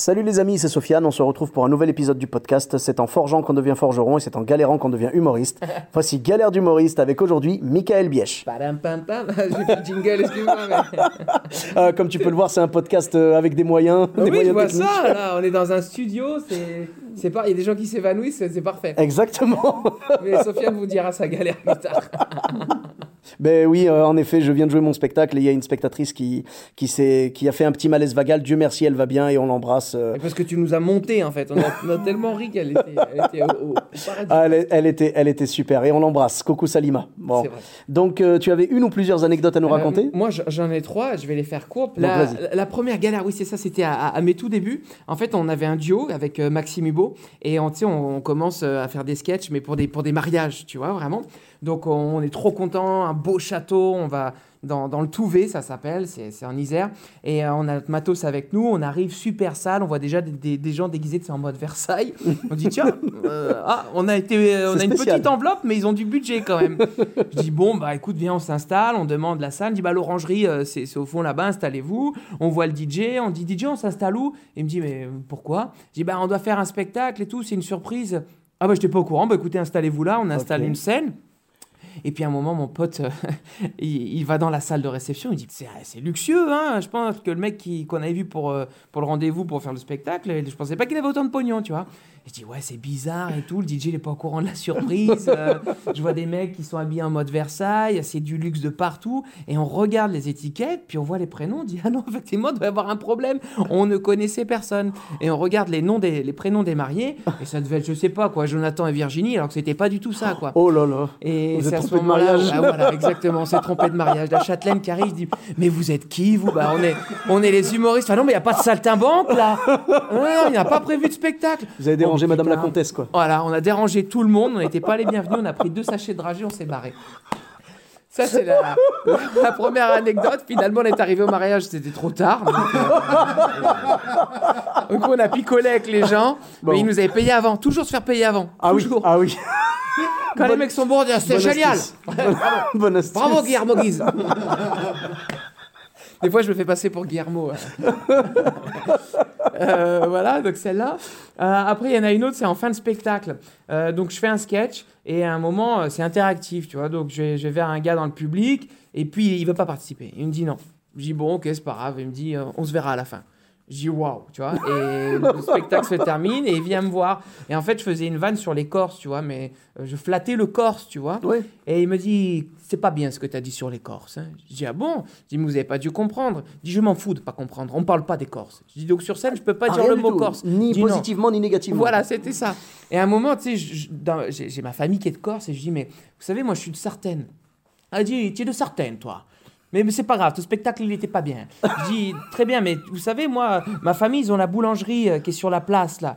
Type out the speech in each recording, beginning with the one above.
Salut les amis, c'est Sofiane, on se retrouve pour un nouvel épisode du podcast. C'est en forgeant qu'on devient forgeron et c'est en galérant qu'on devient humoriste. Voici Galère d'humoriste avec aujourd'hui Michael le jingle, excuse-moi. mais- Euh, comme tu peux le voir, c'est un podcast euh, avec des moyens. des oui, je vois ça, là. On est dans un studio, c'est. Il y a des gens qui s'évanouissent, c'est parfait. Exactement. Mais Sofiane vous dira sa galère plus tard. Ben oui, euh, en effet, je viens de jouer mon spectacle et il y a une spectatrice qui, qui, s'est- qui a fait un petit malaise vagal. Dieu merci, elle va bien et on l'embrasse. euh. Parce que tu nous as monté, en fait. On a, on a tellement ri qu'elle était, elle était au, au paradis. Ah, elle, était, elle était super et on l'embrasse. Coucou Salima. Bon. Vrai. Donc, euh, tu avais une ou plusieurs anecdotes à nous Euh, raconter? Moi, j'en ai trois, je vais les faire courtes. Donc, La, vas-y. la première galère, oui, c'est ça, c'était à, à- à mes tout débuts. En fait, on avait un duo avec Maxime Hubo et on, on, on commence à faire des sketchs, mais pour des, pour des mariages, tu vois, vraiment. Donc, on, on est trop content, un beau château, on va dans, dans le Touvet, ça s'appelle, c'est en Isère. Et euh, on a notre matos avec nous, on arrive super sale, on voit déjà des, des- des gens déguisés, c'est en mode Versailles. On dit, tiens, euh, ah, on a, été, on C'est a une petite enveloppe, mais ils ont du budget quand même. Je dis bon bah écoute viens on s'installe, on demande la salle, il dit bah l'orangerie euh, c'est au fond là-bas, installez-vous. On voit le DJ, on dit DJ on s'installe où? Il me dit mais euh, pourquoi? Je dis bah on doit faire un spectacle et tout, c'est une surprise. Ah bah j'étais pas au courant, bah écoutez installez-vous là, on installe une scène. Et puis à un moment, mon pote, euh, il, va dans la salle de réception, il dit c'est c'est luxueux, hein. Je pense que le mec qu'on avait vu pour, euh, pour le rendez-vous pour faire le spectacle, je pensais pas qu'il avait autant de pognon, tu vois. Je dis ouais, c'est bizarre et tout. Le DJ il est pas au courant de la surprise. Euh, je vois des mecs qui sont habillés en mode Versailles, c'est du luxe de partout. Et on regarde les étiquettes, puis on voit les prénoms. On dit ah non, effectivement, il doit y avoir un problème. On ne connaissait personne. Et on regarde les noms des les prénoms des mariés, et ça devait être je sais pas quoi, Jonathan et Virginie, alors que c'était pas du tout ça quoi. Oh là là. Et c'est à ce moment-là, mariage. ah, voilà, exactement, on s'est trompé de mariage. La châtelaine qui arrive, dit Mais vous êtes qui, vous? Bah, on, est, on est les humoristes. Ah non, mais il n'y a pas de saltimbanque, là Il n'y a pas prévu de spectacle. Vous avez dérangé Madame la. Comtesse, quoi. Voilà, on a dérangé tout le monde, on n'était pas les bienvenus, on a pris deux sachets de dragée, on s'est barré. Ça, c'est la, la première anecdote. Finalement, on est arrivé au mariage, c'était trop tard. Donc, euh, donc, on a picolé avec les gens, Bon. mais ils nous avaient payé avant. Toujours se faire payer avant. Ah oui, ah oui. Quand les mecs sont bons, Ah, c'est génial astuce. Bravo Guillermo Guise Des fois, je me fais passer pour Guillermo. Euh, voilà, donc celle-là. Euh, après, il y en a une autre, c'est en fin de spectacle. Euh, donc, je fais un sketch et à un moment, c'est interactif, tu vois. Donc, je vais, je vais vers un gars dans le public et puis il veut pas participer. Il me dit non. Je dis bon, ok, c'est pas grave. Il me dit on se verra à la fin. Je dis waouh, tu vois. Et le spectacle se termine et il vient me voir. Et en fait, je faisais une vanne sur les Corses, tu vois, mais euh, je flattais le Corse, tu vois. Et il me dit, c'est pas bien ce que tu as dit sur les Corses. hein. Je dis, ah bon? Je dis, mais vous avez pas dû comprendre. Il dit, je m'en fous de pas comprendre. On parle pas des Corses. Je dis, donc sur scène, je peux pas Ah, dire le mot tout. Corse. Ni Je dis, non. positivement, ni négativement. Voilà, c'était ça. Et à un moment, tu sais, je- je- j'ai ma famille qui est de Corse et je dis, mais vous savez, moi, je suis de Sartène. Elle dit, tu es de Sartène, toi. Mais, mais c'est pas grave, ton spectacle, il était pas bien. Je dis, très bien, mais vous savez, moi, ma famille, ils ont la boulangerie euh, qui est sur la place, là.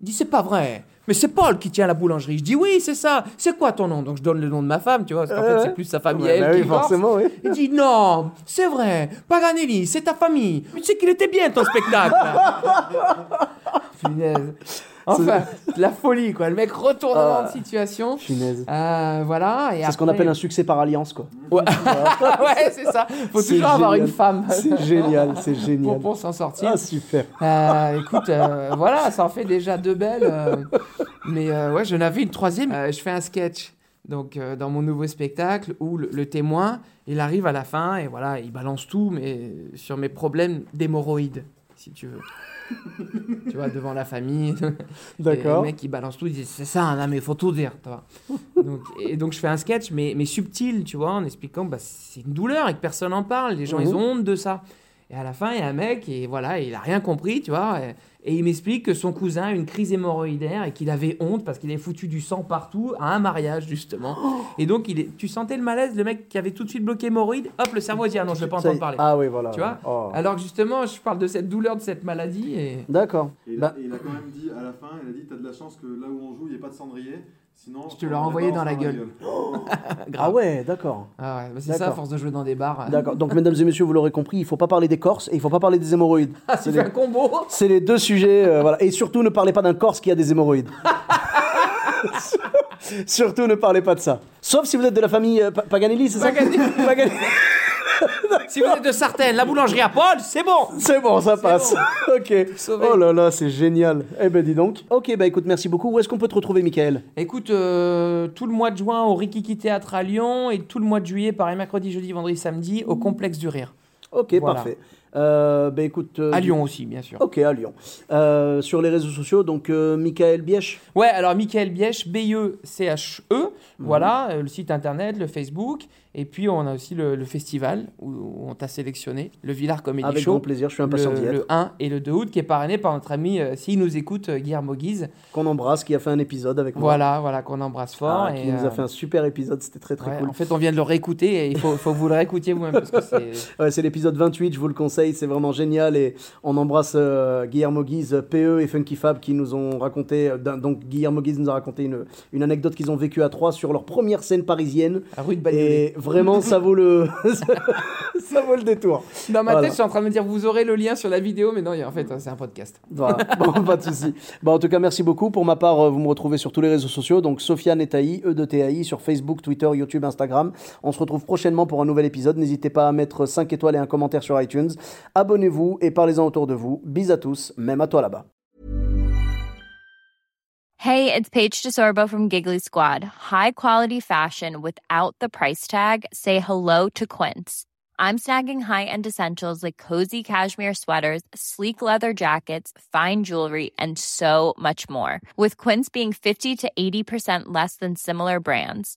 Il dit, c'est pas vrai. Mais c'est Paul qui tient la boulangerie. Je dis, oui, c'est ça. C'est quoi ton nom? Donc, je donne le nom de ma femme, tu vois, parce qu'en fait, c'est plus sa famille à elle bah qui est forcément, oui. Il dit, non, c'est vrai. Paganelli, c'est ta famille. Tu sais qu'il était bien, ton spectacle. Punaise. Enfin, la folie, quoi. Le mec retournement de situation. Punaise. Euh, voilà. C'est ce qu'on appelle un succès par alliance, quoi. Ouais, Ouais, c'est ça. Faut toujours avoir une femme C'est génial, c'est pour, génial. pour s'en sortir. Ah, super. Euh, écoute, euh, voilà, ça en fait déjà deux belles. mais ouais, j'en avais une troisième. Je fais un sketch donc euh, dans mon nouveau spectacle où le, le témoin, il arrive à la fin et voilà, il balance tout, mais sur mes problèmes d'hémorroïdes, si tu veux. tu vois, devant la famille. D'accord. le mec, il balance tout, il dit c'est ça, non, mais il faut tout dire, donc, et donc, je fais un sketch, mais, mais subtil, tu vois, en expliquant bah, c'est une douleur et que personne n'en parle. Les gens, ils Mhm. ont honte de ça. Et à la fin, il y a un mec, et voilà, il a rien compris, tu vois. Et, et il m'explique que son cousin a une crise hémorroïdaire et qu'il avait honte parce qu'il avait foutu du sang partout à un mariage, justement. Et donc, il est, tu sentais le malaise, le mec qui avait tout de suite bloqué hémorroïde, hop, le cerveau dit Ah non, je ne vais pas entendre parler. Ah oui, voilà. Tu vois? Oh. Alors que justement, je parle de cette douleur, de cette maladie. Et... D'accord. Et il, Bah, et il a quand même dit à la fin, il a dit, t'as de la chance que là où on joue, il n'y ait pas de cendrier. Sinon, Je te l'aurais envoyé dans la gueule. ah ouais, d'accord. Ah ouais, bah c'est ça, à force de jouer dans des bars. D'accord. Donc, mesdames et messieurs, vous l'aurez compris, il faut pas parler des Corses et il faut pas parler des hémorroïdes. Ah, C'est les- un combo C'est les deux sujets, euh, voilà. Et surtout, ne parlez pas d'un Corse qui a des hémorroïdes. surtout, ne parlez pas de ça. Sauf si vous êtes de la famille euh, Pa- Paganelli, c'est ça Paganelli. Si vous êtes de Sartène, la boulangerie à Paul, c'est bon C'est bon, ça passe. ok. Sauvé. Oh là là, c'est génial. Eh ben, dis donc. Ok, bah écoute, merci beaucoup. Où est-ce qu'on peut te retrouver, Michael? Écoute, euh, tout le mois de juin au Rikiki Théâtre à Lyon et tout le mois de juillet, pareil, mercredi, jeudi, vendredi, samedi, au Complexe du Rire. Ok, Voilà. parfait. Euh, bah écoute. euh, À Lyon aussi, bien sûr. Ok, à Lyon. Euh, sur les réseaux sociaux, donc euh, Michael Biech. Ouais, alors Michael Biech, B-E-C-H-E, Mhm. voilà, le site internet, le Facebook, et puis on a aussi le, le festival où, où on t'a sélectionné, le Villard Comedy Avec Show. grand plaisir, je suis impatient d'y le, être. le 1 et le 2 août, qui est parrainé par notre ami, s'il nous écoute, Guillermo Guise. Qu'on embrasse, qui a fait un épisode avec moi. Voilà, voilà, qu'on embrasse fort. Ah, et, qui nous a fait un super épisode, c'était très très ouais, cool. En fait, on vient de le réécouter et il faut, faut que vous le réécoutiez vous-même c'est. Ouais, c'est l'épisode 28, je vous le conseille, c'est vraiment génial et on embrasse euh, Guillermo Guise, PE et Funky Fab qui nous ont raconté, euh, donc Guillermo Guise nous a raconté une, une anecdote qu'ils ont vécue à trois sur leur première scène parisienne La rue de et vraiment ça vaut le ça vaut le détour. Dans ma Voilà. tête, je suis en train de me dire, vous aurez le lien sur la vidéo, mais non, en fait, c'est un podcast. Voilà, bon, pas de souci. Bon, en tout cas, merci beaucoup. Pour ma part, euh, vous me retrouvez sur tous les réseaux sociaux, donc Sofiane Etaï, E de TAI, sur Facebook, Twitter, YouTube, Instagram. On se retrouve prochainement pour un nouvel épisode. N'hésitez pas à mettre 5 étoiles et un commentaire sur iTunes. Abonnez-vous et parlez-en autour de vous. Bis à tous, même à toi là-bas. Hey, it's Paige DeSorbo from Giggly Squad. High quality fashion without the price tag. Say hello to Quince. I'm snagging high-end essentials like cozy cashmere sweaters, sleek leather jackets, fine jewelry, and so much more. With Quince being 50 to 80% less than similar brands.